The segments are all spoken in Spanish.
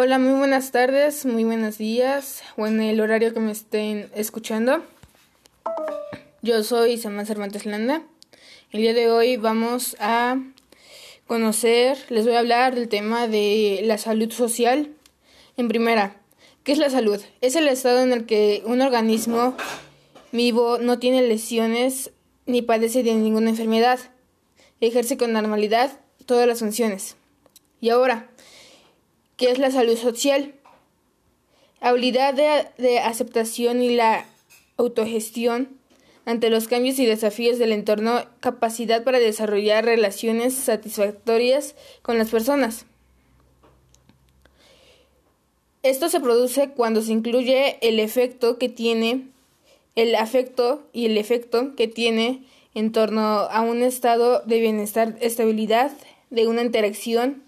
Hola, muy buenas tardes, muy buenos días o en el horario que me estén escuchando. Yo soy Samán Cervantes Landa. El día de hoy vamos a conocer, les voy a hablar del tema de la salud social. En primera, ¿qué es la salud? Es el estado en el que un organismo vivo no tiene lesiones ni padece de ninguna enfermedad. Ejerce con normalidad todas las funciones. Y ahora, ¿Qué es la salud social? Habilidad de, aceptación y la autogestión ante los cambios y desafíos del entorno, capacidad para desarrollar relaciones satisfactorias con las personas. Esto se produce cuando se incluye el efecto que tiene el afecto y el efecto que tiene en torno a un estado de bienestar, estabilidad, de una interacción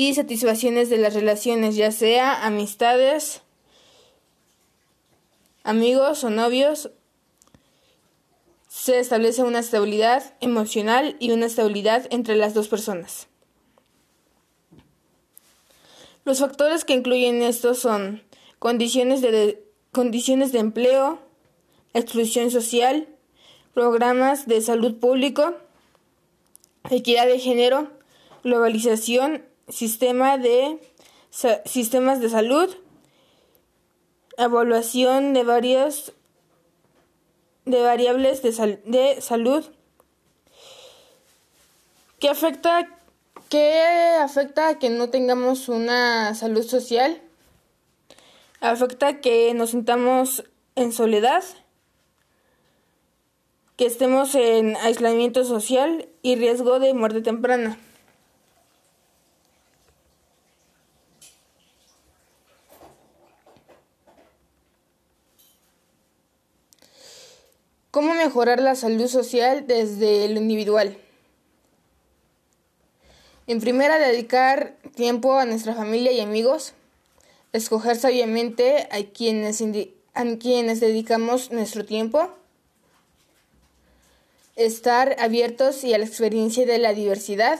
y satisfacciones de las relaciones, ya sea amistades, amigos o novios, se establece una estabilidad emocional y una estabilidad entre las dos personas. Los factores que incluyen esto son condiciones de, condiciones de empleo, exclusión social, programas de salud público, equidad de género, globalización sistema de sistemas de salud, evaluación de varias de variables de, de salud que afecta que afecta a que no tengamos una salud social, afecta a que nos sintamos en soledad, que estemos en aislamiento social y riesgo de muerte temprana. ¿Cómo mejorar la salud social desde lo individual? En primera, dedicar tiempo a nuestra familia y amigos, escoger sabiamente a quienes, a quienes dedicamos nuestro tiempo, estar abiertos y a la experiencia de la diversidad,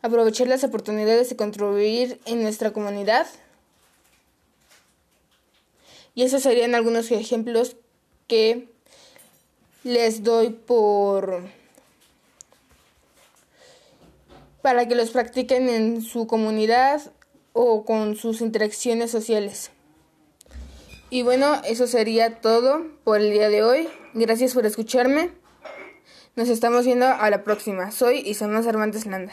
aprovechar las oportunidades de contribuir en nuestra comunidad. Y esos serían algunos ejemplos que les doy por para que los practiquen en su comunidad o con sus interacciones sociales. Y bueno, eso sería todo por el día de hoy. Gracias por escucharme. Nos estamos viendo a la próxima. Soy Isabel Cervantes Landa.